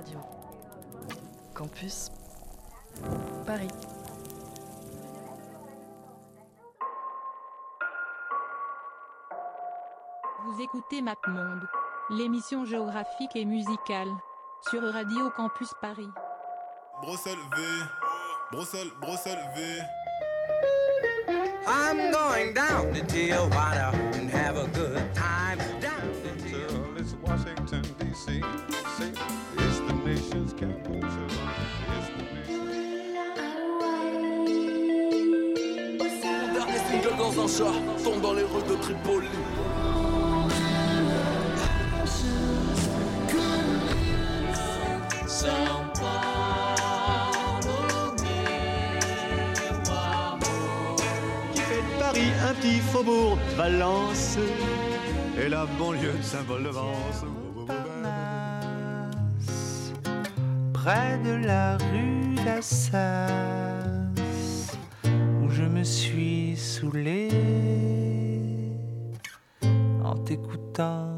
Radio. Campus Paris. Vous écoutez MapMonde, l'émission géographique et musicale, sur Radio Campus Paris. Bruxelles V, Bruxelles, Bruxelles V. I'm going down to Tijuana and have a good time. Un chat tombe dans les rues de Tripoli. qui fait de Paris un petit faubourg de Valence et la banlieue de Saint-Paul-de-Vence. près de la rue d'Assas, où je me suis en t'écoutant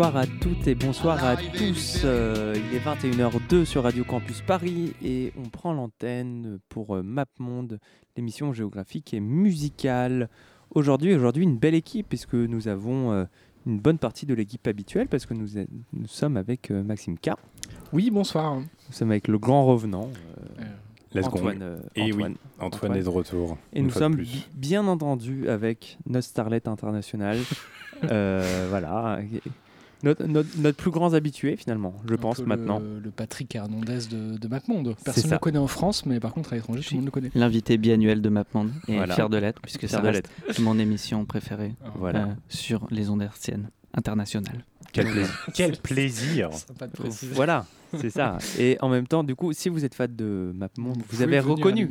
Bonsoir à toutes et bonsoir à tous. Euh, il est 21h02 sur Radio Campus Paris et on prend l'antenne pour euh, MapMonde, l'émission géographique et musicale. Aujourd'hui, aujourd'hui une belle équipe puisque nous avons euh, une bonne partie de l'équipe habituelle parce que nous, nous sommes avec euh, Maxime K. Oui, bonsoir. Nous sommes avec le grand revenant. euh, Euh, Let's go. Antoine, euh, Et oui, Antoine. Antoine, est de retour. Et une nous sommes bien entendu avec notre starlet international. Euh, voilà. Notre, notre, notre plus grand habitué finalement, je Un pense peu maintenant. Le, le Patrick Hernandez de, de MapMonde. Personne ne le connaît en France, mais par contre à l'étranger, tout le monde le connaît. L'invité biannuel de MapMonde et Voilà. fier de l'être puisque reste mon émission préférée Voilà. euh, sur les ondes hertziennes internationales. Quel plaisir. Quel plaisir. Sympa de préciser. Voilà, c'est ça. Et en même temps, du coup, si vous êtes fan de MapMonde, vous, avez reconnu,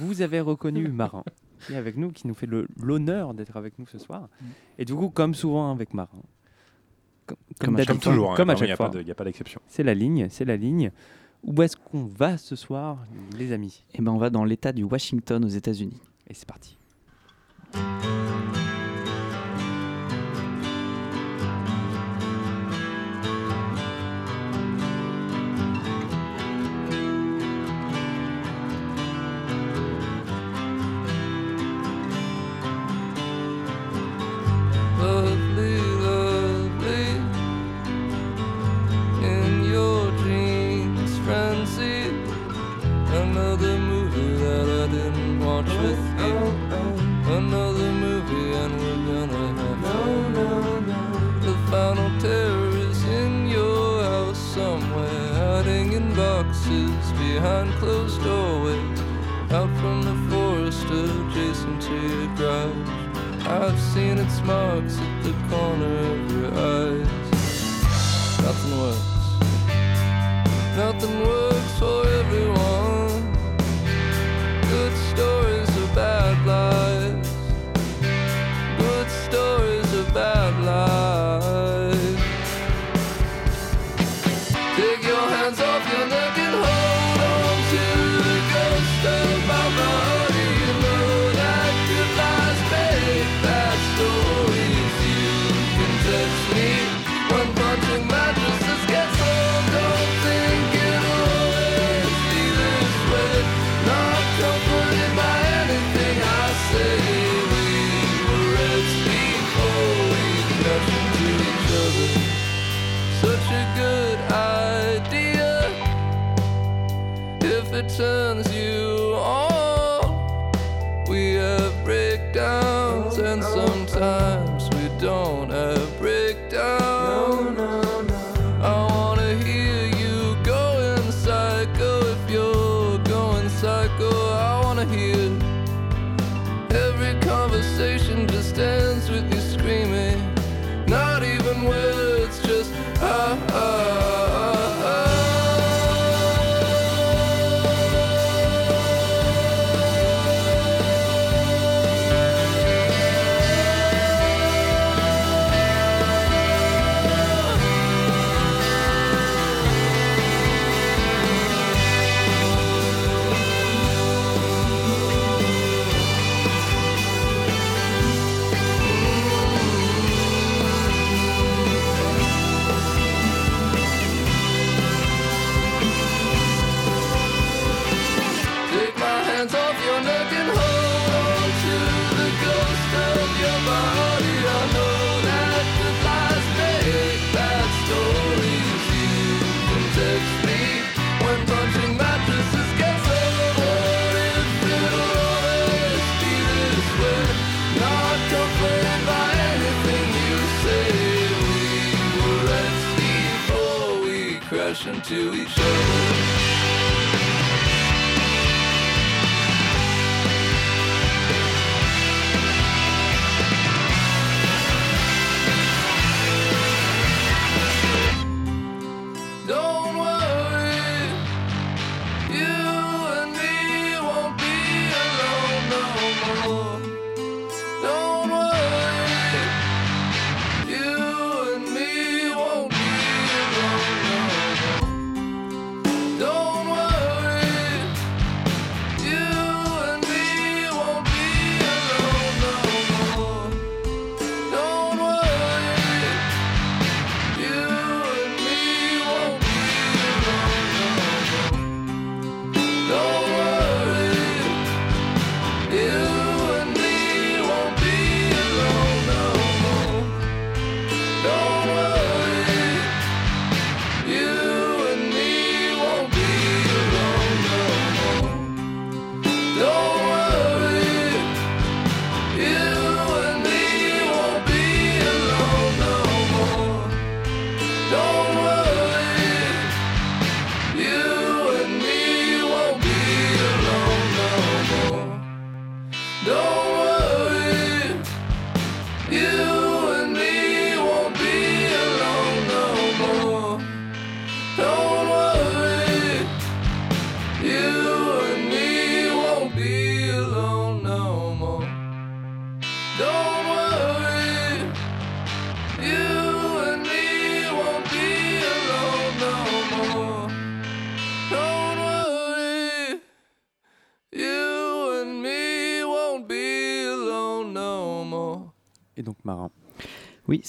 vous avez reconnu Marin qui est avec nous, qui nous fait l'honneur d'être avec nous ce soir. Mm. Et du coup, comme souvent avec Marin, comme, Comme Comme toujours, hein, comme à chaque n'y fois, il y a pas d'exception. c'est la ligne, c'est la ligne. Où est-ce qu'on va ce soir, les amis? Et ben on va dans l'état du Washington aux États-Unis. Et c'est parti.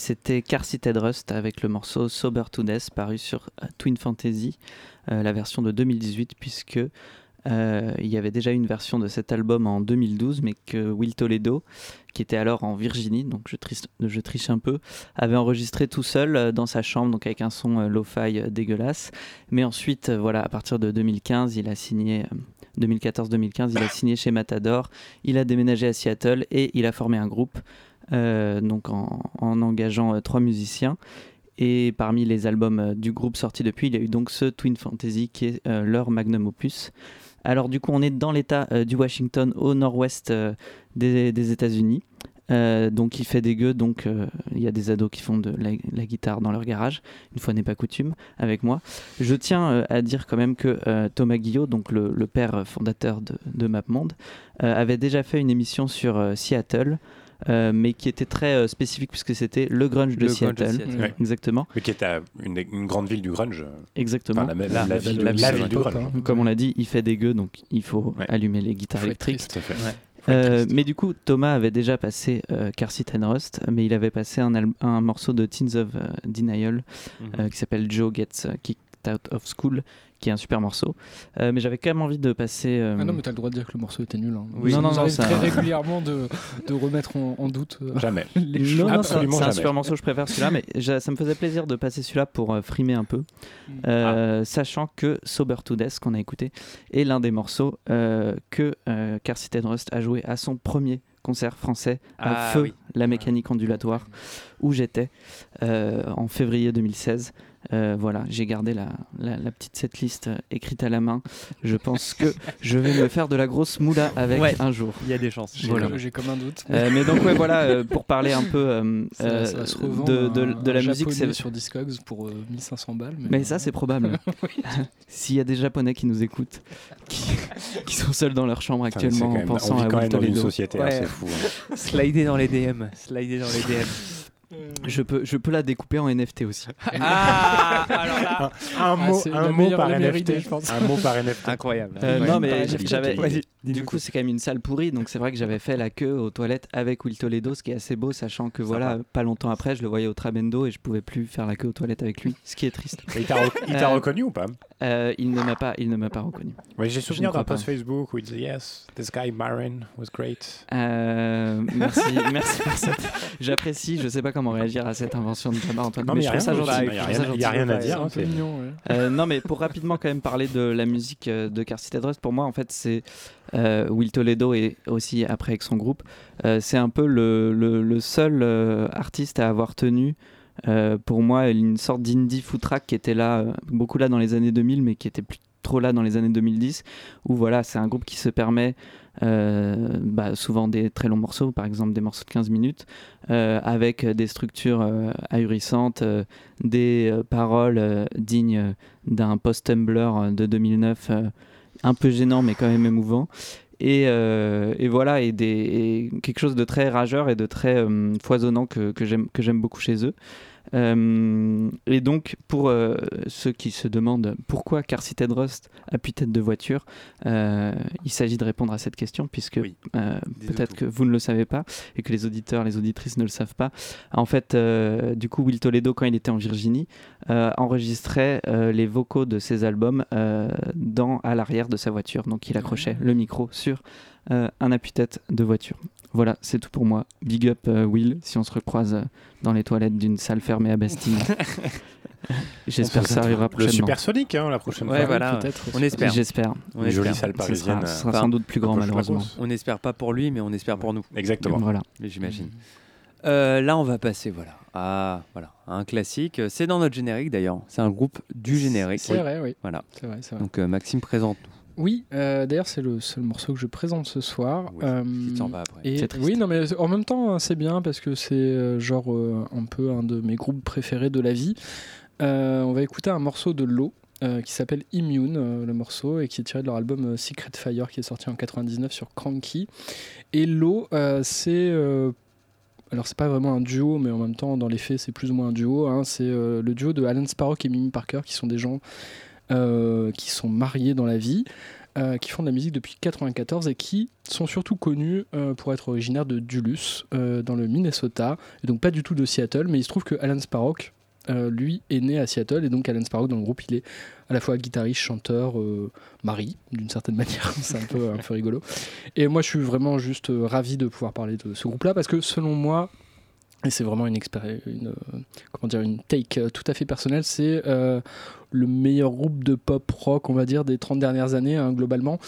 C'était Car Rust avec le morceau Sober to Death paru sur euh, Twin Fantasy, euh, la version de 2018, puisque euh, il y avait déjà une version de cet album en 2012, mais que Will Toledo, qui était alors en Virginie, donc je, triche- un peu, avait enregistré tout seul dans sa chambre, donc avec un son lo-fi dégueulasse. Mais ensuite, voilà, à partir de 2015, il a signé. euh, 2014-2015, il a signé chez Matador, il a déménagé à Seattle et il a formé un groupe donc en, en engageant euh, trois musiciens. Et parmi les albums euh, du groupe sortis depuis, il y a eu donc ce Twin Fantasy qui est euh, leur magnum opus. Alors du coup, on est dans l'état euh, du Washington au nord-ouest euh, des, États-Unis. Euh, donc il fait des gueux, donc euh, il y a des ados qui font de la, guitare dans leur garage, une fois n'est pas coutume, avec moi. Je tiens euh, à dire quand même que euh, Thomas Guillot, donc le, père fondateur de, de MapMonde, euh, avait déjà fait une émission sur euh, Seattle, euh, mais qui était très euh, spécifique puisque c'était le grunge de Le grunge de Seattle. Ouais. Exactement. Mais qui est à une, une grande ville du grunge. Exactement. Enfin, la, la- la ville, la ville du grunge. Comme on l'a dit, il fait des gueux, donc il faut allumer les guitares électriques. Tout à fait. Ouais. Euh, mais du coup, Thomas avait déjà passé euh, Car Seat and Rust, mais il avait passé un, morceau de Teens of euh, Denial Mhm. euh, qui s'appelle Joe Gets Kicked Out of School, qui est un super morceau. Euh, mais j'avais quand même envie de passer. euh, Ah non, mais t'as le droit de dire que le morceau était nul. Hein. Oui. Ça Non, non, nous non, arrive ça- très régulièrement de, de remettre en, en doute. euh, Jamais. les Non, c'est un- super morceau, je préfère celui-là, mais ça me faisait plaisir de passer celui-là pour euh, frimer un peu, Mm. Euh, Ah. sachant que Sober to Death, qu'on a écouté, est l'un des morceaux euh, que euh, Car and Rust a joué à son premier concert français à Ah, Feu, oui. la mécanique ondulatoire, où j'étais euh, en février 2016. Euh, voilà, j'ai gardé la, la, la petite setlist euh, écrite à la main. Je pense que je vais me faire de la grosse moula avec Ouais, un jour. il y a des chances. J'ai Voilà. comme- j'ai comme un doute. Euh, mais donc ouais, voilà, euh, pour parler un peu Ça, ça de, de, un- de la un musique, c'est sur Discogs pour euh, 1500 balles. Mais, mais ça, c'est probable. S'il y a des Japonais qui nous écoutent, qui, qui sont seuls dans leur chambre actuellement c'est en pensant on vit à quand même dans une société assez fou, hein. Slider dans les DM. Slider dans les DM. Je peux, je peux la découper en NFT aussi. Ah, alors là. Un Ah, mot, un mot par NFT. je pense. Un mot par NFT. Incroyable. Euh, Ouais. non mais j'avais du coup c'est quand même une salle pourrie donc c'est vrai que j'avais fait la queue aux toilettes avec Will Toledo ce qui est assez beau sachant que voilà pas longtemps après je le voyais au Trabendo et je pouvais plus faire la queue aux toilettes avec lui ce qui est triste. Et il t'a rec- il t'a Euh, reconnu ou pas? Euh, Il ne m'a pas il ne m'a pas reconnu. Oui, j'ai souvenir ne d'un post. Facebook où il disait Yes, this guy Marin was great. Euh, merci, merci pour cette. J'apprécie. Je sais pas comment réagir à cette invention de Thomas Antoine. Non, mais je trouve ça gentil. il y a rien- à dire, hein, C'est un peu c'est- mignon, ouais. Euh, non, mais pour rapidement quand même parler de la musique de Car Seat Rust, pour moi, en fait, c'est euh, Will Toledo et aussi après avec son groupe, euh, c'est un peu le, le- le seul euh, artiste à avoir tenu euh, pour moi une sorte d'indie footrack qui était là, euh, beaucoup là dans les années 2000, mais qui était plus trop là dans les années 2010, où voilà, c'est un groupe qui se permet euh, bah, souvent des très longs morceaux, par exemple des morceaux de 15 minutes, avec des structures ahurissantes, des paroles dignes d'un post-Tumblr de 2009, euh, un peu gênant mais quand même émouvant. Et, euh, et voilà, et, quelque chose de très rageur et de très euh, foisonnant que j'aime beaucoup chez eux. Euh, et donc, pour euh, ceux qui se demandent pourquoi Car Seated Rust appuie tête de voiture, euh, il s'agit de répondre à cette question, puisque peut-être que vous ne le savez pas et que les auditeurs, les auditrices ne le savent pas. En fait, du coup, Will Toledo, quand il était en Virginie, enregistrait les vocaux de ses albums dans, à l'arrière de sa voiture. Donc, il accrochait le micro sur un appui-tête de voiture. Voilà, c'est tout pour moi. Big up euh, Will, si on se recroise euh, dans les toilettes d'une salle fermée à Bastille. J'espère que ça arrivera Le prochainement. Supersonic, hein, la prochaine Ouais, fois. voilà. On espère. J'espère. On Une jolie espère. salle Ce parisienne. sera, ce sera euh, sans doute plus grand, malheureusement. On n'espère pas pour lui, mais on espère pour nous. Exactement. Voilà. J'imagine. Euh, là, on va passer voilà, à, voilà, un classique. C'est dans notre générique d'ailleurs. C'est un groupe du générique. C'est vrai, oui. Voilà. C'est vrai, c'est vrai. Donc euh, Maxime présente. Oui, euh, d'ailleurs c'est le seul morceau que je présente ce soir. Euh, qui s'en va après. Et oui, non mais en même temps hein, c'est bien parce que c'est euh, genre euh, un peu un de mes groupes préférés de la vie. Euh, on va écouter un morceau de Low euh, qui s'appelle Immune, euh, le morceau, et qui est tiré de leur album euh, Secret Fire qui est sorti en 99 sur Cranky. Et Low, euh, c'est euh, alors c'est pas vraiment un duo, mais en même temps dans les faits c'est plus ou moins un duo. hein. C'est euh, le duo de Alan Sparrow et Mimi Parker qui sont des gens euh, qui sont mariés dans la vie, euh, qui font de la musique depuis 94 et qui sont surtout connus euh, pour être originaires de Duluth euh, dans le Minnesota, et donc pas du tout de Seattle, mais il se trouve que Alan Sparrow euh, lui est né à Seattle et donc Alan Sparrow dans le groupe il est à la fois guitariste, chanteur, euh, mari d'une certaine manière, c'est un peu, un peu rigolo. Et moi je suis vraiment juste euh, ravi de pouvoir parler de ce groupe-là parce que selon moi, et c'est vraiment une, une, euh, comment dire, une take euh, tout à fait personnelle, c'est euh, le meilleur groupe de pop rock, on va dire, des 30 dernières années, hein, globalement.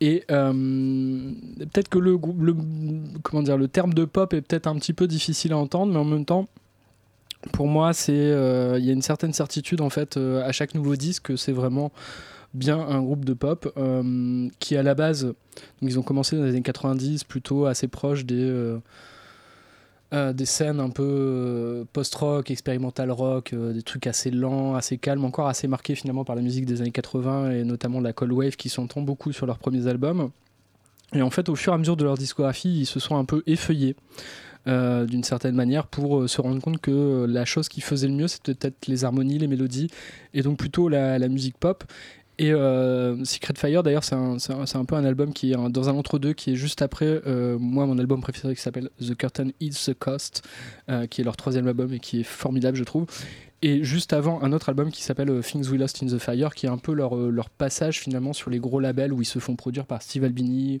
Et peut-être que le, comment dire, le terme de pop est peut-être un petit peu difficile à entendre, mais en même temps, pour moi, c'est il y a une certaine certitude en fait à chaque nouveau disque que c'est vraiment bien un groupe de pop qui à la base, ils ont commencé dans les années 90 plutôt assez proche des euh, des scènes un peu euh, post-rock, expérimental rock, euh, des trucs assez lents, assez calmes, encore assez marqués finalement par la musique des années 80 et notamment la cold wave qui s'entend beaucoup sur leurs premiers albums. Et en fait, au fur et à mesure de leur discographie, ils se sont un peu effeuillés d'une certaine manière pour se rendre compte que la chose qui faisait le mieux, c'était peut-être les harmonies, les mélodies, et donc plutôt la musique pop. Et euh, Secret Fire, d'ailleurs, c'est un, peu un album qui est dans un entre-deux, qui est juste après, euh, moi, mon album préféré qui s'appelle The Curtain Is the Cost, euh, qui est leur troisième album et qui est formidable, je trouve. Et juste avant, un autre album qui s'appelle Things We Lost in the Fire, qui est un peu leur, passage finalement sur les gros labels où ils se font produire par Steve Albini,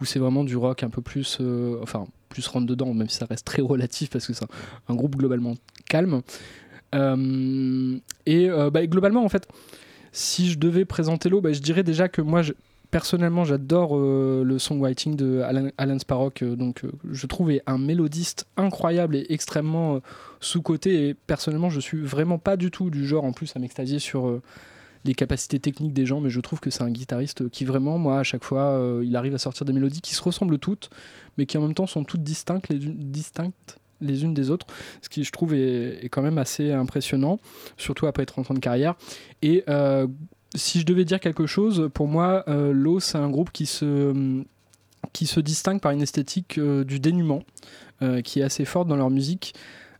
où c'est vraiment du rock un peu plus, enfin, plus rentre dedans, même si ça reste très relatif parce que c'est un, groupe globalement calme. Euh, et bah, globalement, en fait, si je devais présenter l'eau, bah, je dirais déjà que moi, personnellement, j'adore euh, le songwriting de Alan, Alan Sparrow, que, donc euh, je trouve un mélodiste incroyable et extrêmement euh, sous-coté. Et personnellement, je suis vraiment pas du tout du genre en plus à m'extasier sur euh, les capacités techniques des gens, mais je trouve que c'est un guitariste qui vraiment, moi, à chaque fois, euh, il arrive à sortir des mélodies qui se ressemblent toutes, mais qui en même temps sont toutes distinctes les distinctes les unes des autres, ce qui je trouve est, quand même assez impressionnant, surtout après 30 ans de carrière. Et euh, si je devais dire quelque chose, pour moi, euh, Low, c'est un groupe qui se, qui se distingue par une esthétique euh, du dénuement, euh, qui est assez forte dans leur musique.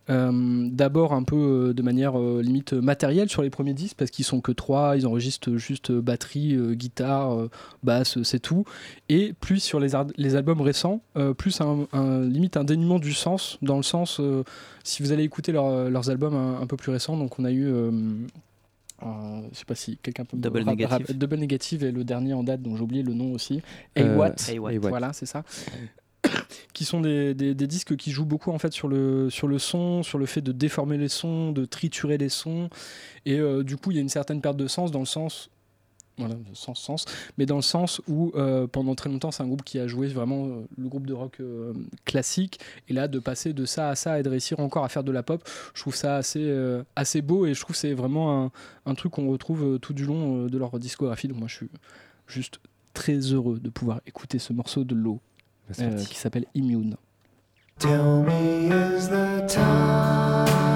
Euh, D'abord un peu euh, de manière euh, limite matérielle sur les premiers disques parce qu'ils sont que trois, ils enregistrent juste batterie, guitare, basse, c'est tout. Et plus sur les, albums récents, plus un, un- limite un dénuement du sens, dans le sens, si vous allez écouter leur- leurs albums un, un peu plus récents, donc on a eu... euh, euh, je sais pas si quelqu'un peut me Double rap- Double Negative est le dernier en date dont j'ai oublié le nom aussi. Euh, AWAT. AWAT. Voilà, c'est ça. Qui sont des, disques qui jouent beaucoup en fait sur le, sur le son, sur le fait de déformer les sons, de triturer les sons. Et euh, du coup, il y a une certaine perte de sens dans le sens Voilà, sens, mais dans le sens où euh, pendant très longtemps c'est un groupe qui a joué vraiment euh, le groupe de rock classique, et là de passer de ça à ça et de réussir encore à faire de la pop, je trouve ça assez, assez beau et je trouve c'est vraiment un, un truc qu'on retrouve tout du long de leur discographie. Donc moi je suis juste très heureux de pouvoir écouter ce morceau de l'eau qui s'appelle Immune. Tell me, is the time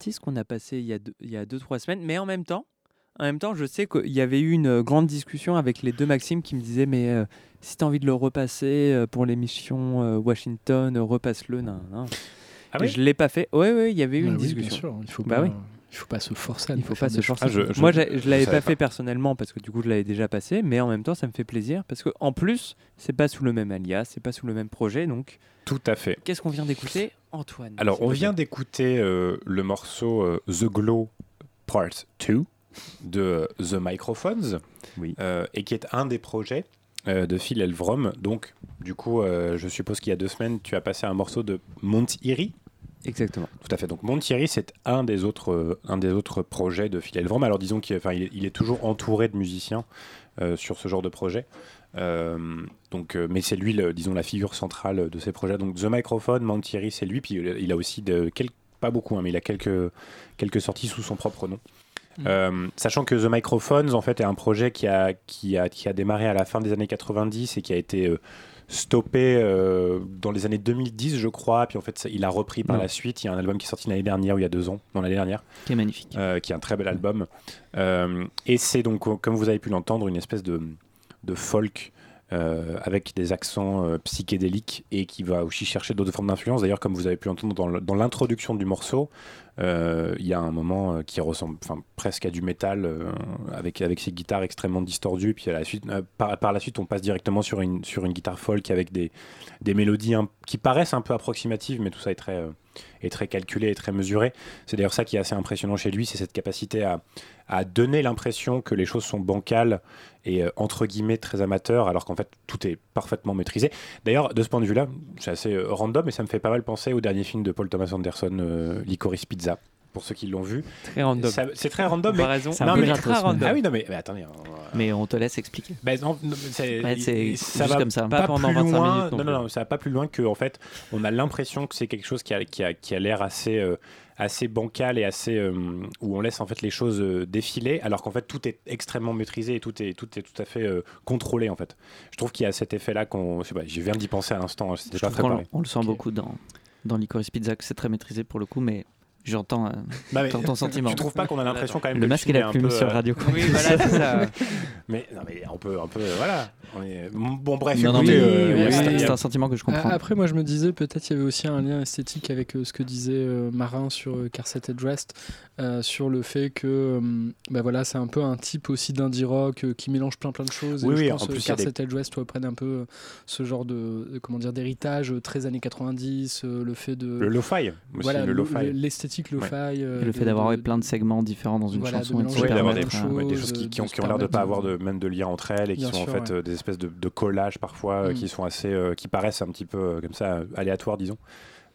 artiste qu'on a passé il y a deux, il y a deux trois semaines, mais en même temps, en même temps, je sais qu'il y avait eu une euh, grande discussion avec les deux Maxime qui me disaient mais euh, si tu as envie de le repasser euh, pour l'émission euh, Washington, repasse-le. nan. Ah oui je l'ai pas fait. Ouais ouais, il y avait eu Bah une oui, discussion. Bien sûr, il faut Bah pas, oui. il faut pas se forcer. à Il ne faut pas se forcer. Ah, je- je- Moi, je je l'avais pas fait pas. personnellement parce que du coup, je l'avais déjà passé, mais en même temps, ça me fait plaisir parce que en plus, c'est pas sous le même alias, c'est pas sous le même projet, donc. Tout à fait. Qu'est-ce qu'on vient d'écouter, Antoine Alors, on vient d'écouter euh, le morceau euh, The Glow Part 2 de euh, The Microphones, euh, et qui est un des projets euh, de Phil Elvrom. Donc, du coup, euh, je suppose qu'il y a deux semaines, tu as passé un morceau de Montieri. Exactement. Tout à fait. Donc, Montieri, c'est un des autres, euh, un des autres projets de Phil Elvrom. Alors, disons qu'il enfin, il est, il est toujours entouré de musiciens euh, sur ce genre de projet. Euh, donc, euh, mais c'est lui, le- disons, la figure centrale de ces projets. Donc, The Microphone, Montieri, c'est lui. Puis il a- aussi de, quel- pas beaucoup, hein, mais il a quelques, quelques sorties sous son propre nom. Euh, sachant que The Microphones, en fait, est un projet qui a, qui, a, qui a démarré à la fin des années 90 et qui a été euh, stoppé euh, dans les années 2010, je crois. Puis en fait, ça- il a repris par la suite. Il y a un album qui est sorti l'année dernière ou il y a deux ans, non l'année dernière, Qui est magnifique. qui est un très bel album. Et c'est donc, comme vous avez pu l'entendre, une espèce de, de folk. euh, avec des accents euh, psychédéliques et qui va aussi chercher d'autres formes d'influence. D'ailleurs, comme vous avez pu l'entendre dans l'introduction du morceau, il y a un moment euh, qui ressemble presque à du métal euh, avec, avec ces guitares extrêmement distordues. Puis à la suite, euh, par, par la suite, on passe directement sur une, sur une guitare folk avec des, des mélodies qui paraissent un peu approximatives, mais tout ça est très, euh, est très calculé et très mesuré. C'est d'ailleurs ça qui est assez impressionnant chez lui, c'est cette capacité à, à donner l'impression que les choses sont bancales et euh, entre guillemets très amateurs, alors qu'en fait tout est parfaitement maîtrisé. D'ailleurs, de ce point de vue-là, c'est assez euh, random et ça me fait pas mal penser au dernier film de Paul Thomas Anderson, euh, Licorice Pizza. Pour ceux qui l'ont vu, Très random. Ça- C'est très random, mais non, très random. Ah oui, non mais, mais attendez, on- Mais on te laisse expliquer. ben, non, non, c'est Ouais, c'est ça va comme ça. Pas, Pas pendant plus 25 loin. minutes non non, non, plus. non, ça va pas plus loin que en fait, on a l'impression que c'est quelque chose qui a, qui a, qui a l'air assez, euh, assez bancal et assez euh, où on laisse en fait les choses euh, défiler, alors qu'en fait tout est extrêmement maîtrisé et tout est tout est tout à fait euh, contrôlé en fait. Je trouve qu'il y a cet effet-là qu'on, je sais pas, je viens d'y penser à l'instant. hein, qu'on- préparé. on le sent beaucoup dans, dans Licorice Pizza, que c'est très maîtrisé pour le coup, mais J'entends euh, Bah, ton sentiment. Tu trouves pas qu'on a l'impression quand même Le que masque et la plume peu, sur euh, Radio Oui, voilà, c'est ça. mais, non, mais on peut, un peu, voilà. On est... Bon, bref, Non, non, écoutez, mais euh, oui, c'est- il y a- c'est un sentiment que je comprends. Après, moi, je me disais, peut-être il y avait aussi un lien esthétique avec euh, ce que disait euh, Marin sur euh, Carset Dressed, euh, sur le fait que euh, bah voilà, c'est un peu un type aussi d'indie rock euh, qui mélange plein plein de choses. Oui, et oui, je en pense que plus, des- Carset Dressed un peu euh, ce genre de, de- comment dire d'héritage euh, très années 90, euh, le fait de Le lo-fi aussi, voilà, le euh, le de- fait d'avoir de- ouais, plein de segments différents dans une Voilà, de chanson. Oui, d'avoir des, de ouais, des choses, choses qui, qui ont, de qui ont l'air de se pas avoir de, même de lien entre elles et qui Bien sont en fait ouais. euh, des espèces de, de collages parfois euh, Mm. qui sont assez euh, qui paraissent un petit peu euh, comme ça aléatoires disons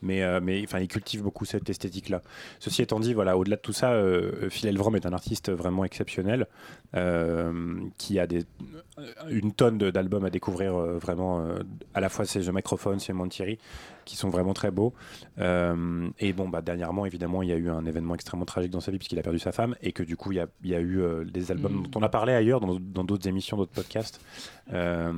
mais euh, mais enfin ils cultivent beaucoup cette esthétique là ceci étant dit voilà au-delà de tout ça euh, Phil Elvrum est un artiste vraiment exceptionnel euh, qui a des une tonne de- d'albums à découvrir euh, vraiment euh, à la fois c'est The Microphone c'est Montieri qui sont vraiment très beaux Euh, et bon bah dernièrement évidemment il y a eu un événement extrêmement tragique dans sa vie puisqu'il a perdu sa femme et que du coup il y a, il y a eu euh, des albums Mm. dont on a parlé ailleurs dans dans d'autres émissions d'autres podcasts Euh,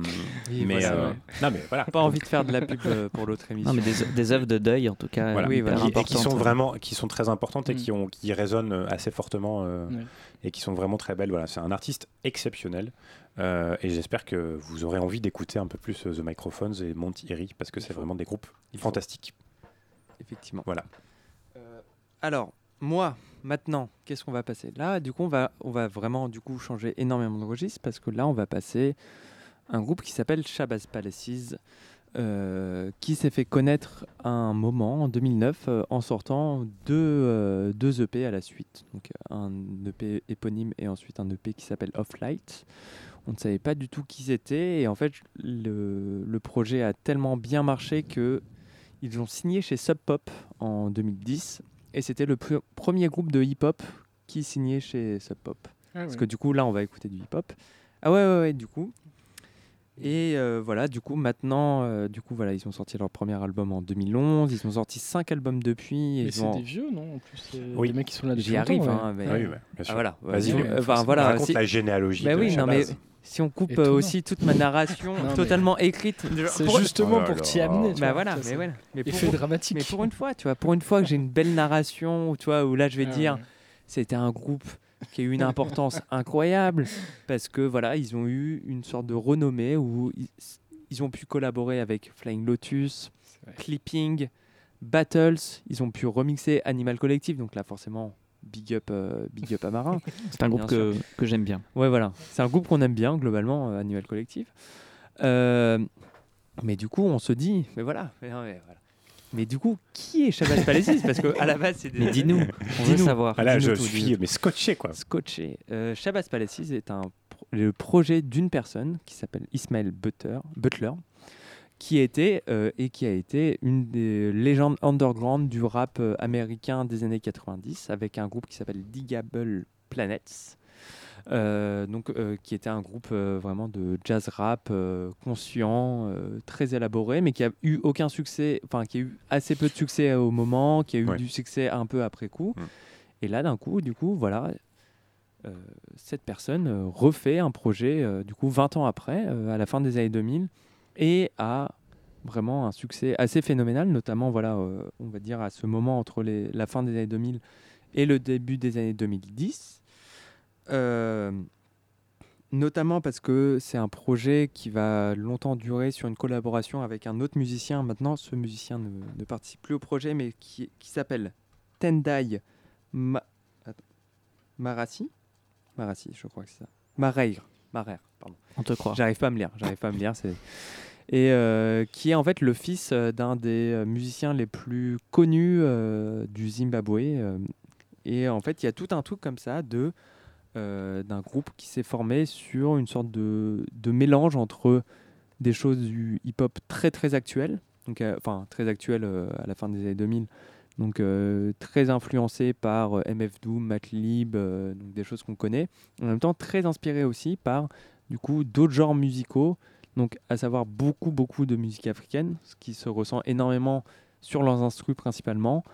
Oui, mais voilà, euh, non mais voilà Pas envie de faire de la pub pour l'autre émission. Non, mais des, des œuvres de deuil, en tout cas, Voilà. hyper Et- et, qui sont vraiment qui sont très importantes et Mm. qui ont qui résonnent assez fortement euh, Ouais. et qui sont vraiment très belles voilà c'est un artiste exceptionnel euh, et j'espère que vous aurez envie d'écouter un peu plus euh, The Microphones et Montieri parce que c'est vraiment des groupes fantastiques Effectivement. voilà Alors, moi, maintenant, qu'est-ce qu'on va passer? Là, du coup, on va, on va vraiment du coup changer énormément de registre parce que là, on va passer un groupe qui s'appelle Shabazz Palaces, euh, qui s'est fait connaître à un moment, en 2009, euh, en sortant deux, euh, deux EP à la suite. Donc, euh, un EP éponyme et ensuite un EP qui s'appelle Off Light. On ne savait pas du tout qui c'était et en fait, le, le projet a tellement bien marché que ils ont signé chez Sub Pop en 2010 et c'était le pr- premier groupe de hip-hop qui signait chez Sub Pop. Ah Parce que du coup, là, on va écouter du hip-hop. Ah ouais, ouais, ouais, du coup. Et euh, voilà, du coup, maintenant, euh, du coup, voilà, ils ont sorti leur premier album en 2011. Ils ont sorti cinq albums depuis. et ils c'est ont- des vieux, non En plus, c'est Oui. des mecs qui sont là depuis J'y arrive. hein, mais- Oui, ouais, bien Ah, voilà. Vas-y, Euh, voilà. Raconte la généalogie Bah de oui, non, mais. Si on coupe euh, aussi toute ma narration Non, mais- totalement écrite. C'est pour- justement Oh pour t'y amener. tu Bah vois, voilà, mais voilà. Mais Effet pour, dramatique. mais pour une fois, tu vois, pour une fois que j'ai une belle narration, où, tu vois, où là je vais Ah dire, ouais. c'était un groupe qui a eu une importance incroyable parce que voilà, ils ont eu une sorte de renommée où ils, ils ont pu collaborer avec Flying Lotus. Clipping, Battles, ils ont pu remixer Animal Collective, donc là forcément big up, euh, big up à Marin. C'est un groupe que, que j'aime bien. Ouais, voilà. C'est un groupe qu'on aime bien, globalement, euh, Animal Collective. Euh, mais du coup, on se dit, mais voilà. Mais, non, mais voilà. Mais du coup, qui est Shabazz Palaces? Parce qu'à la base, c'est des. Mais dis-nous, on veut savoir. Ah là, je tout, suis mais scotché quoi Scotché. Euh, Shabazz Palaces est un pro- le projet d'une personne qui s'appelle Ismaël Butler, Butler qui était euh, et qui a été une des légendes underground du rap euh, américain des années 90 avec un groupe qui s'appelle Digable Planets. Euh, donc, euh, qui était un groupe vraiment de jazz rap conscient, très élaboré, mais qui a eu aucun succès, enfin qui a eu assez peu de succès au moment, qui a eu Ouais. du succès un peu après coup. Mm. Et là, d'un coup, du coup, voilà, cette personne refait un projet, du coup, 20 ans après, à la fin des années 2000, et a vraiment un succès assez phénoménal, notamment, voilà, euh, on va dire, à ce moment entre la fin des années 2000 et le début des années 2010. Euh, notamment parce que c'est un projet qui va longtemps durer sur une collaboration avec un autre musicien. Maintenant, ce musicien ne, participe plus au projet, mais qui, s'appelle Tendai. Marassi? Marassi, je crois que c'est ça. Mareir. Mareir, pardon. On te croit. J'arrive pas à me lire. J'arrive pas à me lire. C'est et euh, qui est en fait le fils euh, d'un des euh, musiciens les plus connus euh, du Zimbabwe. et en fait, il y a tout un truc comme ça de euh, d'un groupe qui s'est formé sur une sorte de, de mélange entre des choses du hip-hop très très actuelles, donc enfin très actuelles à la fin des années 2000, donc euh, très influencé par euh, MF Doom, Matlib, euh, donc des choses qu'on connaît, en même temps très inspiré aussi par du coup d'autres genres musicaux, donc à savoir beaucoup beaucoup de musique africaine, ce qui se ressent énormément sur leurs instruments principalement,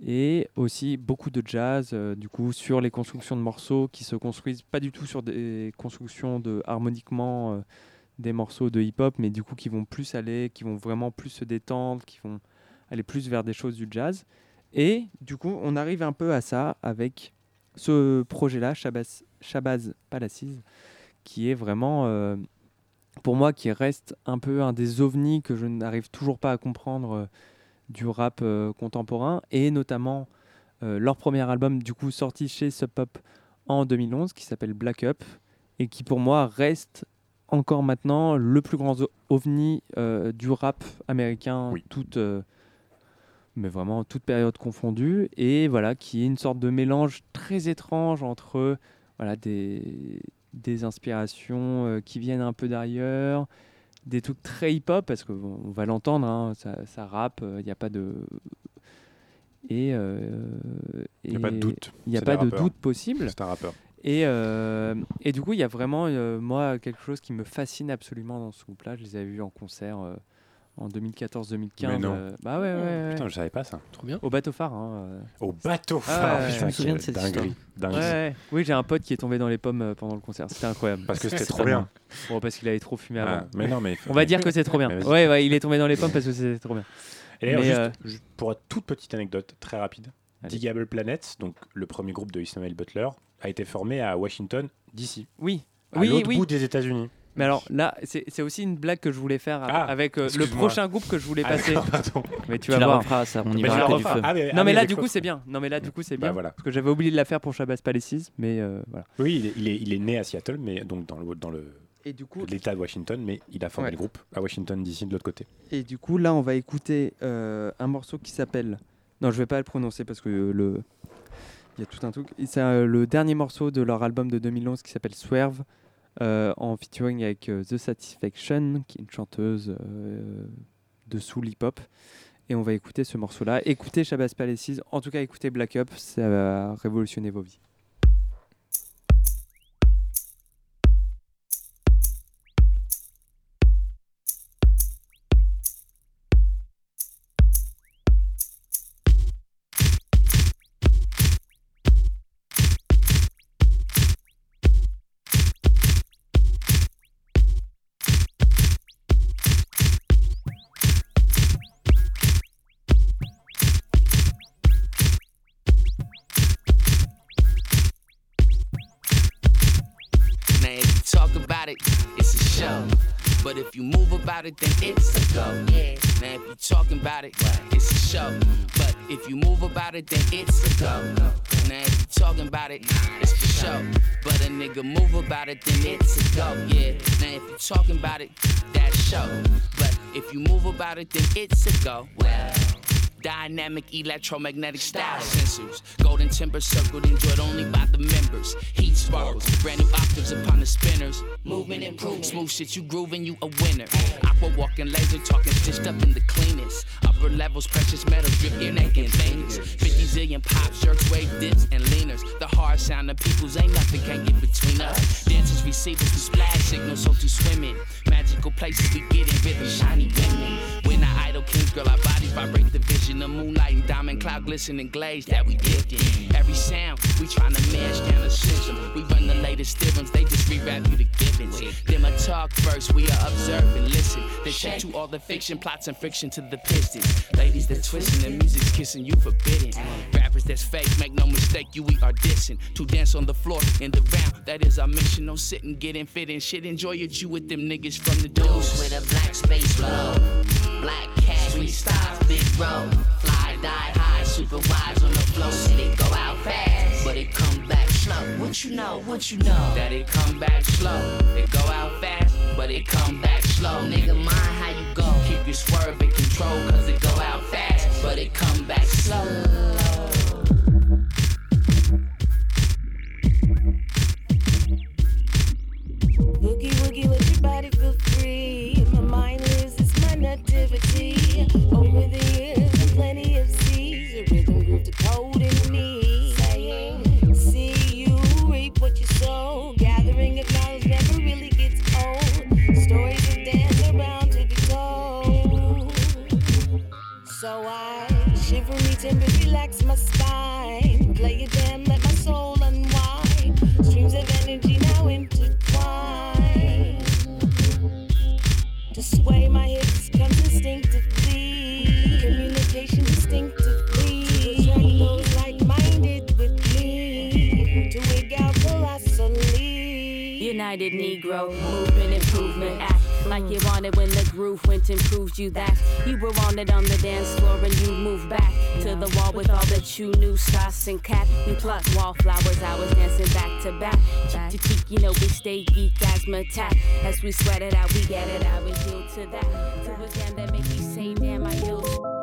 et aussi beaucoup de jazz, du coup, sur les constructions de morceaux qui se construisent pas du tout sur des constructions de harmoniquement des morceaux de hip-hop, mais du coup qui vont plus aller, qui vont vraiment plus se détendre, qui vont aller plus vers des choses du jazz. Et du coup, on arrive un peu à ça avec ce projet-là, Shabazz, Shabazz Palaces, qui est vraiment, euh, pour moi, qui reste un peu un des ovnis que je n'arrive toujours pas à comprendre euh, du rap euh, contemporain, et notamment leur premier album, du coup, sorti chez Sub Pop en 2011, qui s'appelle Black Up, et qui pour moi reste encore maintenant le plus grand ovni du rap américain, toute, euh, mais vraiment toute période confondue, et voilà, qui est une sorte de mélange très étrange entre voilà, des, des inspirations euh, qui viennent un peu d'ailleurs, des trucs très hip-hop, parce qu'on on va l'entendre, hein, ça, ça rappe, il n'y a pas de... Et, euh, Il y a pas de doute, Il n'y a pas de rappeurs. doute possible. C'est un rappeur. Et, euh, et du coup, il y a vraiment, euh, moi, quelque chose qui me fascine absolument dans ce groupe-là. Je les avais vus en concert euh, en 2014-2015. Mais non. euh, bah ouais, ouais, ouais. Putain, je savais pas ça. Trop bien. Au bateau phare. hein, euh. Au bateau Ah, phare. Je me souviens de cette dinguerie, dinguerie. ouais. Oui, j'ai un pote qui est tombé dans les pommes euh, pendant le concert. C'était incroyable. Parce que c'était trop bien. Bon, parce qu'il avait trop fumé Ah, avant. mais non, mais- On va dire que c'est trop bien. Ouais, ouais, il est tombé dans les pommes parce que c'était trop bien. Et d'ailleurs, Mais, juste, euh, juste pour une toute petite anecdote très rapide, Digable Planet, donc le premier groupe de Ismail Butler, a été formé à Washington, DC. Oui. À oui, l'autre oui. bout des États-Unis. Mais alors là, c'est aussi une blague que je voulais faire a- Ah, avec euh, le prochain groupe que je voulais Ah, passer. mais tu, Tu vas la voir. referas, ça, on y Mais va du feu. Ah, mais- non ah, mais mais là du coup c'est bien. Non mais là du coup c'est Bah, bien. voilà. Parce que j'avais oublié de la faire pour Shabazz Palaces, mais euh, voilà. Oui, il est, il est- il est né à Seattle, mais donc dans le dans le Et du coup- l'État de Washington, mais il a formé Ouais. le groupe à Washington DC de l'autre côté. Et du coup là on va écouter euh, un morceau qui s'appelle. Non je vais pas le prononcer parce que euh, le. Il y a tout un truc. C'est euh, le dernier morceau de leur album de 2011 qui s'appelle Swerve, euh, en featuring avec euh, The Satisfaction, qui est une chanteuse euh, de soul hip-hop. Et on va écouter ce morceau-là. Écoutez Shabazz Palaces, en tout cas écoutez Black Up, ça va révolutionner vos vies. It, then it's a go. Now if you talking about it, it's for show. But a nigga move about it, then it's a go. Yeah. Now if you're talking about it, that's show. But if you move about it, then it's a go. Well. Dynamic electromagnetic style sensors. Golden timber circled, enjoyed only by the members. Heat sparkles, brand new octaves upon the spinners. Movement improved. Smooth shit, you grooving, you a winner. Aqua walking laser, talking stitched up in the cleanest. Upper levels, precious metals, drip your neck and fingers. 50 zillion pop shirts, wave dips, and leaners. The hard sound of people's ain't nothing can get between us. Dancers, receivers, we splash signals, so to swim in. Magical places we get in rhythm, shiny women. When I idle kings, girl, our bodies vibrate the vision of moonlight and diamond cloud glistening glaze that we in. Every sound, we tryna mash down the system. We run the latest theorems, they just rewrap you the givens. Them a talk first, we are observe and listen. Then shake to all the fiction, plots and friction to the pistons. Ladies that twisting, the music's kissing you forbidden. Rappers that's fake, make no mistake, you we are dissing. To dance on the floor in the round, that is our mission. No sitting, getting fit and shit. Enjoy your chew with them niggas from the deuce. with a black space flow. Black cat, sweet styles, big road. Fly, die high, super wise on the flow. Said it go out fast, but it come back slow. What you know, what you know? That it come back slow. It go out fast, but it come back slow. Nigga, mind how you go. Keep your swerve in control, cause it go out fast, but it come back slow. Boogie woogie, let your body feel free connectivity. Over the Negro Movement Improvement Act. Like you wanted when the groove went and proved you that you were wanted on the dance floor and you moved back to the wall with all that you knew, sauce and cat. We plucked wallflowers, I was dancing back to back. Cheek to cheek, you know, we stay geek asthma attack. As we sweat it out, we get it out, we yield to that. To a jam that make you say, damn, I yield.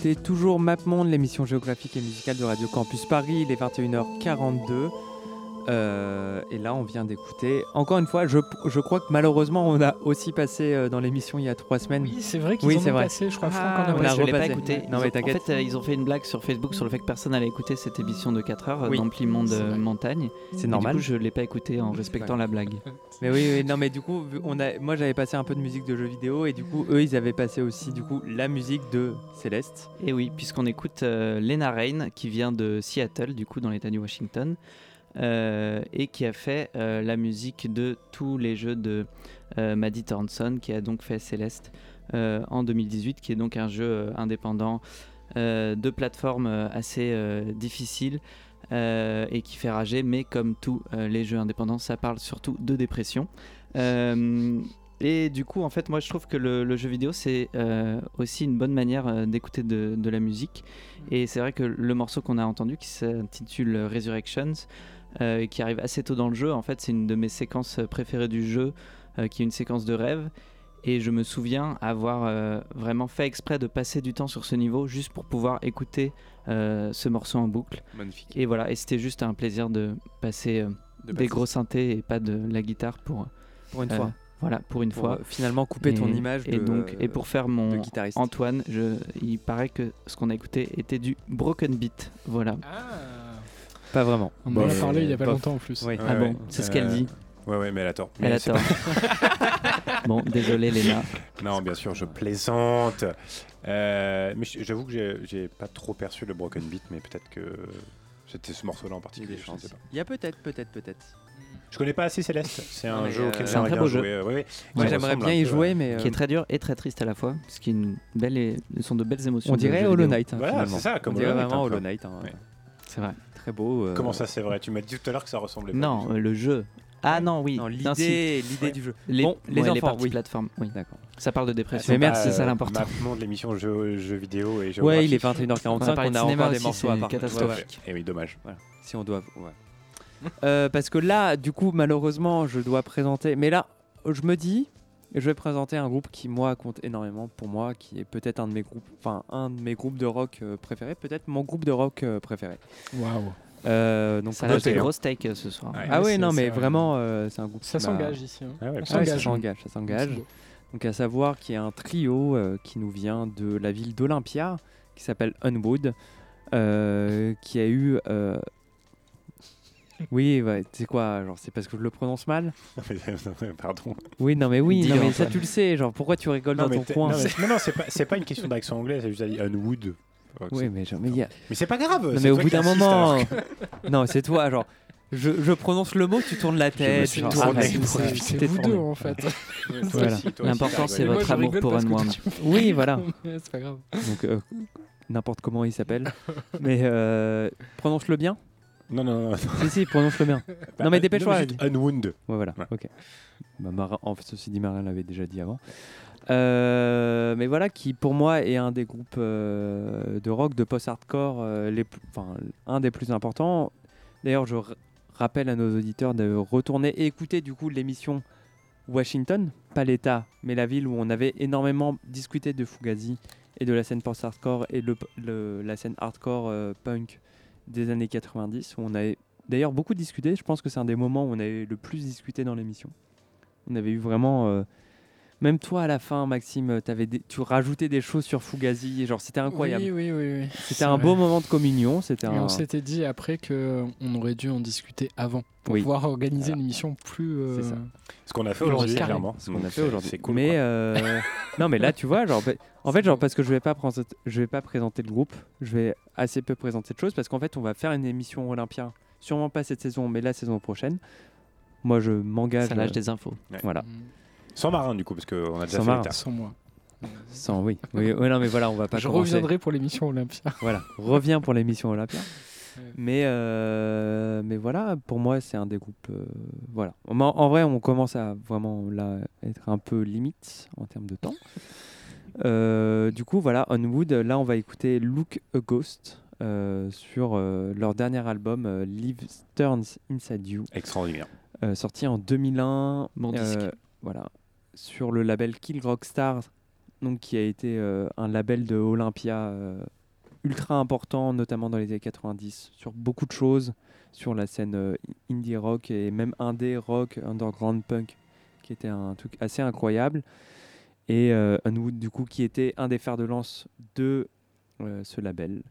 Écoutez toujours MapMonde, l'émission géographique et musicale de Radio Campus Paris. Il est 21h42. Euh, et là, on vient d'écouter. Encore une fois, je, je crois que malheureusement, on a aussi passé euh, dans l'émission il y a trois semaines. Oui, c'est vrai qu'ils Oui, ont vrai. passé, je crois, Franck en a on a je l'ai pas écouté. Non, mais ont- en t'inquiète. fait, euh, ils ont fait une blague sur Facebook sur le fait que personne n'allait écouter cette émission de 4 heures Oui. d'Ampli Monde euh. Montagne. C'est normal. Du coup, je l'ai pas écouté en respectant la blague. Mais oui, oui, non, mais du coup, on a, moi j'avais passé un peu de musique de jeux vidéo et du coup, eux, ils avaient passé aussi du coup la musique de Céleste. Et oui, puisqu'on écoute euh, Lena Rain, qui vient de Seattle, du coup, dans l'État du Washington, euh, et qui a fait euh, la musique de tous les jeux de euh, Maddie Thornton, qui a donc fait Céleste en 2018, qui est donc un jeu indépendant de plateforme assez difficile. et qui fait rager, mais comme tous les jeux indépendants, ça parle surtout de dépression. Et du coup, en fait, moi je trouve que le, jeu vidéo c'est aussi une bonne manière d'écouter de la musique. Et c'est vrai que le morceau qu'on a entendu qui s'intitule Resurrections, euh, qui arrive assez tôt dans le jeu, en fait, c'est une de mes séquences préférées du jeu, euh, qui est une séquence de rêve. Et je me souviens avoir euh, vraiment fait exprès de passer du temps sur ce niveau juste pour pouvoir écouter euh, ce morceau en boucle. Magnifique. Et voilà, et c'était juste un plaisir de passer euh, De des passer. gros synthés et pas de la guitare pour, Pour une euh, fois. Voilà, pour une Pour, fois. euh, finalement couper ton image Et de- donc, et pour faire mon. Antoine, je, il paraît que ce qu'on a écouté était du broken beat. Voilà. Pas vraiment. On en a parlé il y a pas longtemps en plus. Oui. Ah bon, c'est ce qu'elle dit. Ouais, ouais, mais elle a tort. Elle Mais a tort. Bon, désolé, Léna. Non, bien sûr, je plaisante. Euh, mais j'avoue que j'ai- pas trop perçu le broken beat, mais peut-être que c'était ce morceau-là en particulier. Je, ne sais pas. Il y a peut-être, peut-être, peut-être. je connais pas assez Céleste. C'est un mais, jeu euh, auquel C'est un j'aimerais très bien beau jeu. jouer. Ouais, ouais. Moi, Ça j'aimerais bien y jouer, euh, mais Qui est euh, très dur et très triste à la fois. Ce qui est une belle et... sont de belles émotions. on de dirait Hollow. Knight. hein, Voilà, c'est ça, comme on dirait Hollow Knight, vraiment. Hollow Knight. hein. C'est vrai. Très beau. euh, Comment ça, c'est vrai? Tu m'as dit tout à l'heure que ça ressemblait pas. Non, euh, le jeu. Ah non, oui. L'idée, l'idée du jeu. Les, Bon, les ouais, enfants, oui. plateformes, oui. D'accord. Ça parle de dépression. Mais merci, c'est ça l'important. Maintenant de l'émission jeux, jeux vidéo et Ouais, il est 21h45, On on a de cinéma encore des aussi, morceaux à c'est part. catastrophique. Et oui, dommage. Voilà. Si on doit. ouais. Euh, parce que là, du coup, malheureusement, je dois présenter. Mais là, je me dis, je vais présenter un groupe qui, moi, compte énormément pour moi, qui est peut-être un de mes groupes, enfin, un de mes groupes de rock euh, préférés, peut-être mon groupe de rock euh, préféré. Waouh. Euh, donc Ça là, lâche des c'est- gros steaks euh, ce soir. Ouais. Ah Ouais, oui, non, mais vraiment, euh, c'est un groupe. Ça s'engage ici. hein. Ah ouais, ça s'engage. ça s'engage. Donc à savoir qu'il y a un trio euh, qui nous vient de la ville d'Olympia, qui s'appelle Unwood, euh, qui a eu... euh, Oui, ouais, tu sais quoi, genre c'est parce que je le prononce mal Pardon. Oui, non mais oui, non, mais ça tu le sais, genre pourquoi tu rigoles Non, dans ton coin non, mais- non, c'est pas, c'est pas une question d'accent anglais, c'est juste dit Unwood. Oui, mais genre, mais il y a- Mais c'est pas grave. Non, mais au toi bout d'un moment... que- non, c'est toi, genre... Je, je prononce le mot, tu tournes la tête. suis genre, pour c'est-. C'est vous deux en fait. Ouais, Voilà. aussi, L'important, c'est. Moi, votre amour pour me fais Oui, voilà. C'est pas grave. Donc, euh, n'importe comment il s'appelle. mais euh, prononce-le bien. Non, non, non. Si, si, prononce-le bien. non, mais dépêche-toi. Unwound. Ouais, voilà. Ouais. Ok. Bah, Marin- en fait, ceci dit, Marin l'avait déjà dit avant. Euh, mais voilà, qui pour moi est un des groupes euh, de rock, de post-hardcore, euh, un des plus importants. D'ailleurs, je rappelle à nos auditeurs de retourner et écouter du coup l'émission Washington, pas l'État, mais la ville où on avait énormément discuté de Fugazi et de la scène post-hardcore et le, le- la scène hardcore euh, punk des années 90, où on avait d'ailleurs beaucoup discuté. Je pense que c'est un des moments où on avait le plus discuté dans l'émission. On avait eu vraiment. euh, même toi à la fin, Maxime, avais des- tu rajoutais des choses sur Fugazi, genre c'était incroyable. Oui, oui, oui. oui. C'était un vrai. beau moment de communion. C'était Et un. on s'était dit après que on aurait dû en discuter avant pour Oui. pouvoir organiser Voilà. une émission plus. euh, C'est ça. Ce qu'on a fait aujourd'hui, clairement. ce qu'on a fait c'est- aujourd'hui. C'est cool. mais euh, non, mais là, tu vois, genre, bah, en fait, genre parce que je vais pas présenter, je vais pas présenter le groupe, je vais assez peu présenter de choses parce qu'en fait, on va faire une émission Olympia, sûrement pas cette saison, mais la saison prochaine. Moi, je m'engage. Ça lâche euh, des infos. Ouais. Voilà. Sans marin, du coup, parce qu'on a déjà Sans fait marin. Sans moi. Sans oui. oui, oui, non, mais voilà, on va pas. Je commencer. reviendrai pour l'émission Olympia. Voilà, reviens pour l'émission Olympia. Mais, euh, mais voilà, pour moi, c'est un des groupes. euh, voilà. En, en vrai, on commence à vraiment là être un peu limite en termes de temps. Euh, du coup, voilà, Onwood, là, on va écouter Look a Ghost euh, sur euh, leur dernier album, euh, Live Turns Inside You, Extraordinaire. euh, sorti en 2001. Bon euh, disque. voilà, sur le label Kill Rock Stars, donc qui a été euh, un label de Olympia euh, ultra important, notamment dans les années 90, sur beaucoup de choses, sur la scène euh, indie rock et même indé rock, underground punk, qui était un truc assez incroyable. Et euh, Unwood, du coup, qui était un des fers de lance de euh, ce label.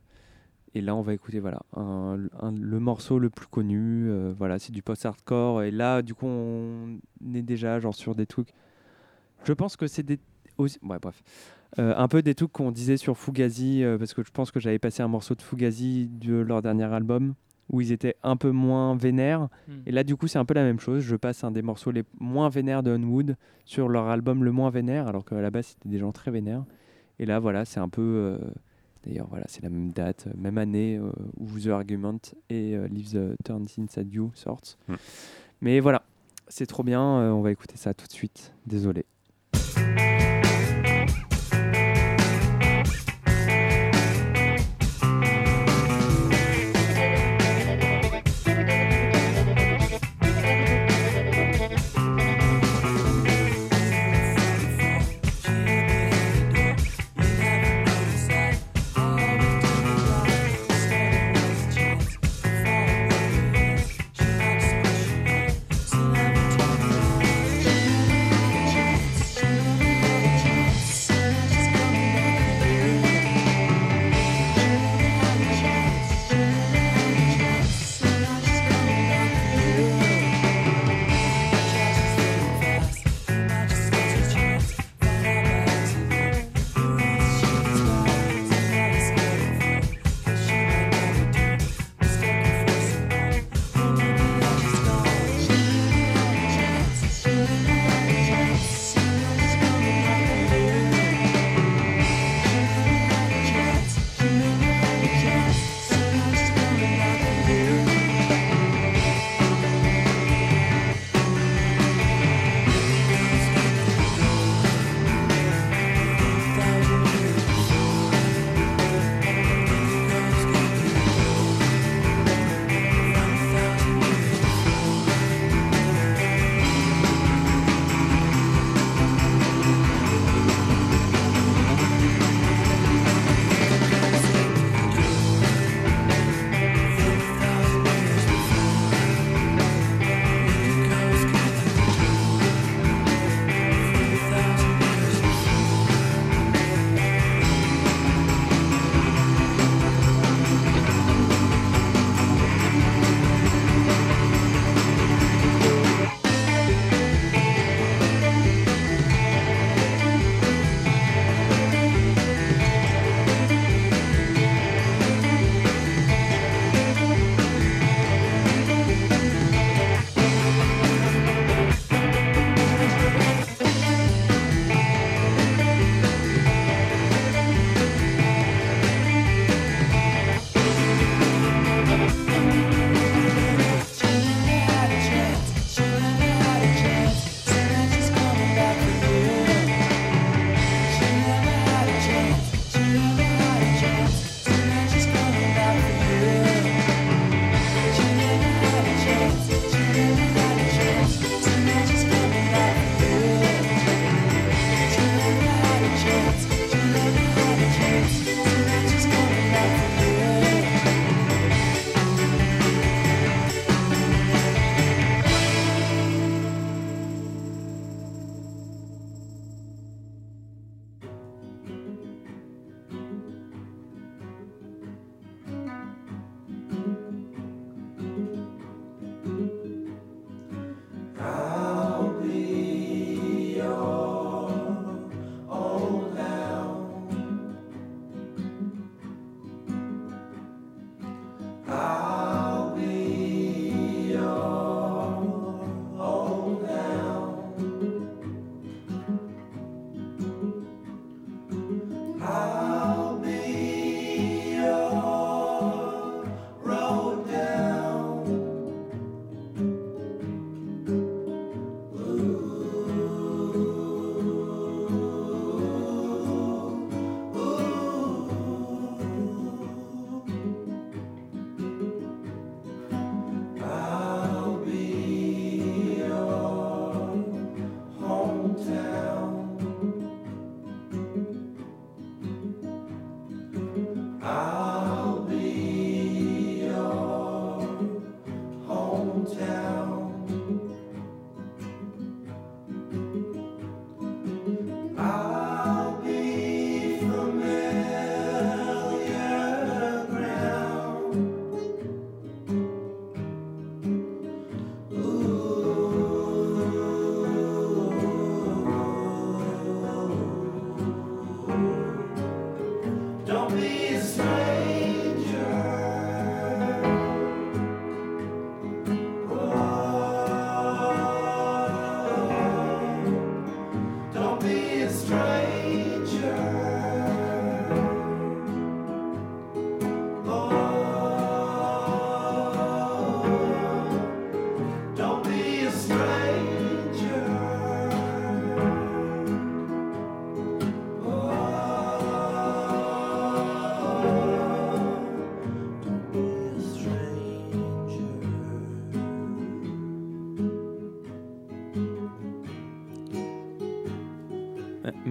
Et là, on va écouter voilà, le morceau le plus connu. euh, voilà, c'est du post-hardcore. Et là, du coup, on est déjà genre sur des trucs. Je pense que c'est des. Ouais, bref. Euh, un peu des trucs qu'on disait sur Fugazi, euh, parce que je pense que j'avais passé un morceau de Fugazi de leur dernier album, où ils étaient un peu moins vénères. Mm. Et là, du coup, c'est un peu la même chose. Je passe un des morceaux les moins vénères de Unwood sur leur album le moins vénère, alors qu'à la base, c'était des gens très vénères. Et là, voilà, c'est un peu. euh, D'ailleurs, voilà, c'est la même date, euh, même année euh, où The Argument et euh, Leave the Turns Inside You sortent. Mm. Mais voilà, c'est trop bien. euh, on va écouter ça tout de suite. Désolé.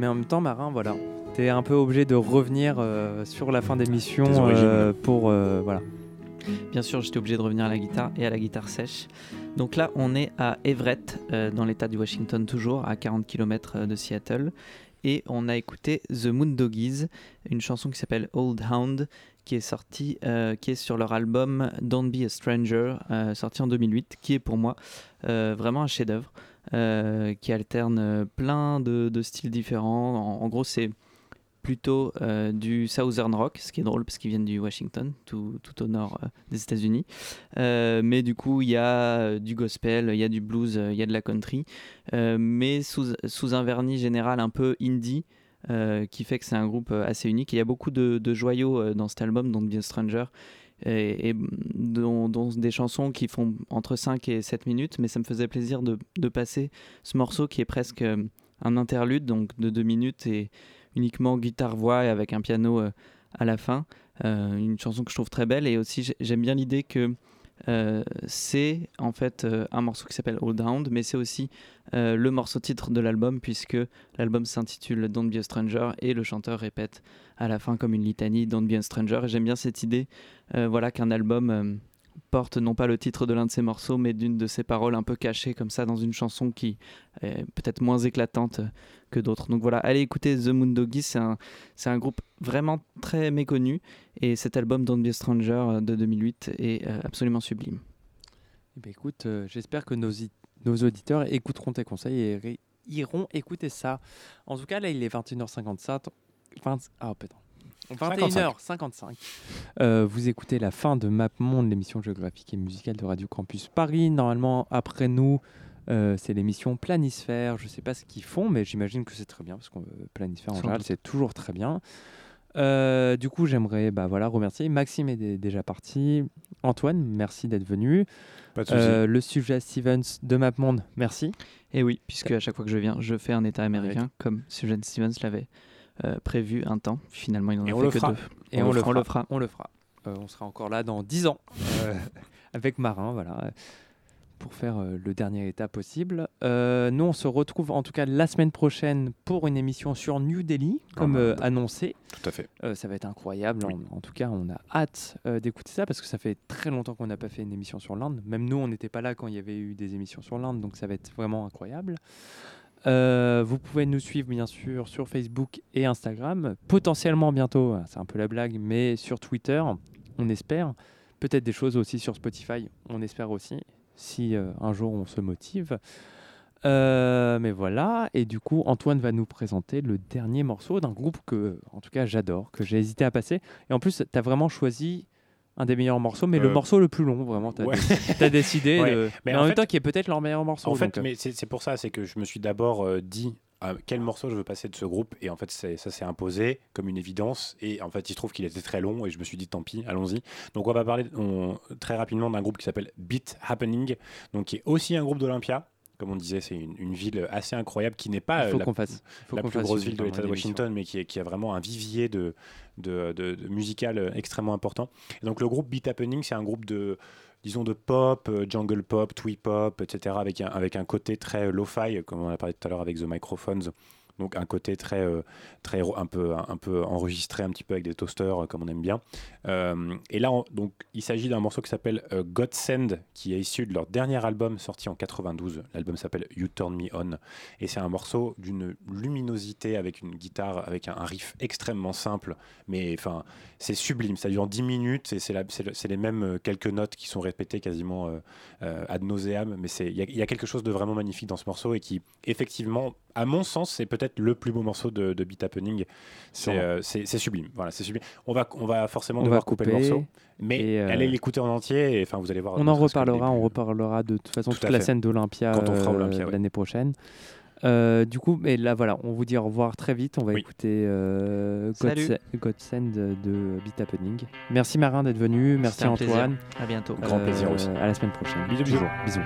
En même temps, Marin, voilà. T'es un peu obligé de revenir euh, sur la fin d'émission euh, pour. euh, voilà. Bien sûr, j'étais obligé de revenir à la guitare et à la guitare sèche. Donc là, on est à Everett, euh, dans l'état du Washington toujours, à 40 km de Seattle. Et on a écouté The Moondoggies, une chanson qui s'appelle Old Hound, qui est sortie, euh, qui est sur leur album Don't Be a Stranger, euh, sorti en 2008, qui est pour moi euh, vraiment un chef-d'œuvre, euh, qui alterne euh, plein de, styles différents. En, gros, c'est plutôt euh, du Southern Rock, ce qui est drôle parce qu'ils viennent du Washington, tout, au nord des États-Unis. Mais du coup, il y a du gospel, il y a du blues, il y a de la country, mais sous, un vernis général un peu indie. qui fait que c'est un groupe assez unique. Il y a beaucoup de, de joyaux dans cet album, dont Be a Stranger, et, dont, des chansons qui font entre 5 et 7 minutes, mais ça me faisait plaisir de, de passer ce morceau qui est presque euh, un interlude, donc de 2 minutes et uniquement guitare-voix et avec un piano euh, à la fin. Euh, une chanson que je trouve très belle et aussi j'ai- j'aime bien l'idée que euh, c'est en fait euh, un morceau qui s'appelle Old Hound, mais c'est aussi euh, le morceau titre de l'album puisque l'album s'intitule Don't Be a Stranger et le chanteur répète à la fin comme une litanie Don't Be a Stranger. J'aime bien cette idée, voilà, qu'un album porte non pas le titre de l'un de ses morceaux, mais d'une de ses paroles un peu cachées comme ça dans une chanson qui est peut-être moins éclatante que d'autres. Donc voilà, allez écouter The Moondoggies, c'est un, c'est un groupe vraiment très méconnu et cet album Don't Be a Stranger euh, de 2008 est euh, absolument sublime. Eh ben, écoute, euh, j'espère que nos, nos auditeurs écouteront tes conseils et iront écouter ça. En tout cas, là, il est 21h57. 20 ah, putain. 21h55. Euh, vous écoutez la fin de Map Monde, l'émission géographique et musicale de Radio Campus Paris. Normalement, après nous, euh, c'est l'émission Planisphère. Je ne sais pas ce qu'ils font, mais j'imagine que c'est très bien, parce que Planisphère, en Sans général, c'est toujours très bien. Euh, du coup, j'aimerais bah, voilà, remercier. Maxime est dé- déjà parti. Antoine, merci d'être venu. Pas de souci. Euh, le sujet Stevens de MapMonde, merci. Et oui, puisque à chaque fois que je viens, je fais un état américain, comme Suzanne Stevens l'avait euh, prévu un temps. Finalement, il en Et a fait le que fera. deux. Et on, le, fera. On le fera. On le fera. Euh, on sera encore là dans 10 ans euh, avec Marin, voilà, pour faire euh, le dernier état possible. Euh, nous, on se retrouve en tout cas la semaine prochaine pour une émission sur New Delhi, comme Ah, euh, bah, annoncé. Tout à fait. Euh, ça va être incroyable. En, en tout cas, on a hâte euh, d'écouter ça parce que ça fait très longtemps qu'on n'a pas fait une émission sur l'Inde. Même nous, on n'était pas là quand il y avait eu des émissions sur l'Inde, donc ça va être vraiment incroyable. Euh, vous pouvez nous suivre bien sûr sur Facebook et Instagram, potentiellement bientôt, c'est un peu la blague, mais sur Twitter, on espère. Peut-être des choses aussi sur Spotify, on espère aussi, si euh, un jour on se motive. Euh, mais voilà, et du coup, Antoine va nous présenter le dernier morceau d'un groupe que, en tout cas, j'adore, que j'ai hésité à passer. Et en plus, tu as vraiment choisi un des meilleurs morceaux, mais le Euh, morceau le plus long, vraiment. Tu as, ouais. décidé, Ouais. de- mais, Mais en, en même fait- temps, qui est peut-être leur meilleur morceau. En fait, donc, euh, mais c'est pour ça, c'est que je me suis d'abord euh, dit à quel morceau je veux passer de ce groupe, et en fait, ça s'est imposé comme une évidence, et en fait, il se trouve qu'il était très long, et je me suis dit, tant pis, allons-y. Donc, on va parler on- très rapidement d'un groupe qui s'appelle Beat Happening, donc qui est aussi un groupe d'Olympia. Comme on disait, c'est une, une ville assez incroyable qui n'est pas euh, la, fasse- plus fasse grosse ville de l'État de. Washington, mais qui, est- qui a vraiment un vivier de, de, de- de musical euh, extrêmement important. Et donc le groupe Beat Happening, c'est un groupe de, disons, de pop, euh, jungle pop, twee pop, etc., avec un, avec un côté très lo-fi, comme on a parlé tout à l'heure avec The Microphones. Donc un côté très, euh, très un peu, un, peu enregistré, un petit peu avec des toasters, euh, comme on aime bien. Euh, et là, on- donc, il s'agit d'un morceau qui s'appelle euh, God Send, qui est issu de leur dernier album sorti en 92. L'album s'appelle You Turn Me On. Et c'est un morceau d'une luminosité avec une guitare, avec un, riff extrêmement simple, mais enfin, c'est sublime. Ça dure 10 minutes et c'est les mêmes quelques notes qui sont répétées quasiment euh, euh, ad nauseam. Mais il y a quelque chose de vraiment magnifique dans ce morceau et qui, effectivement, à mon sens, c'est peut-être le plus beau morceau de, de Beat Happening. C'est euh, c'est- sublime. Voilà, c'est sublime. On va, on va forcément On devoir va couper le morceau, mais euh, allez l'écouter en entier et enfin, vous allez voir. On en reparlera, on reparlera de toute façon Tout toute la scène d'Olympia euh, ouais. l'année prochaine. Euh, du coup, mais là voilà, on vous dit au revoir très vite. On va écouter euh, God, Salut. Se- God Send de Beat Happening. Merci Marin d'être venu, merci un plaisir. Antoine. À bientôt. Grand plaisir aussi. À la semaine prochaine. Bisous, bisous. Bisous.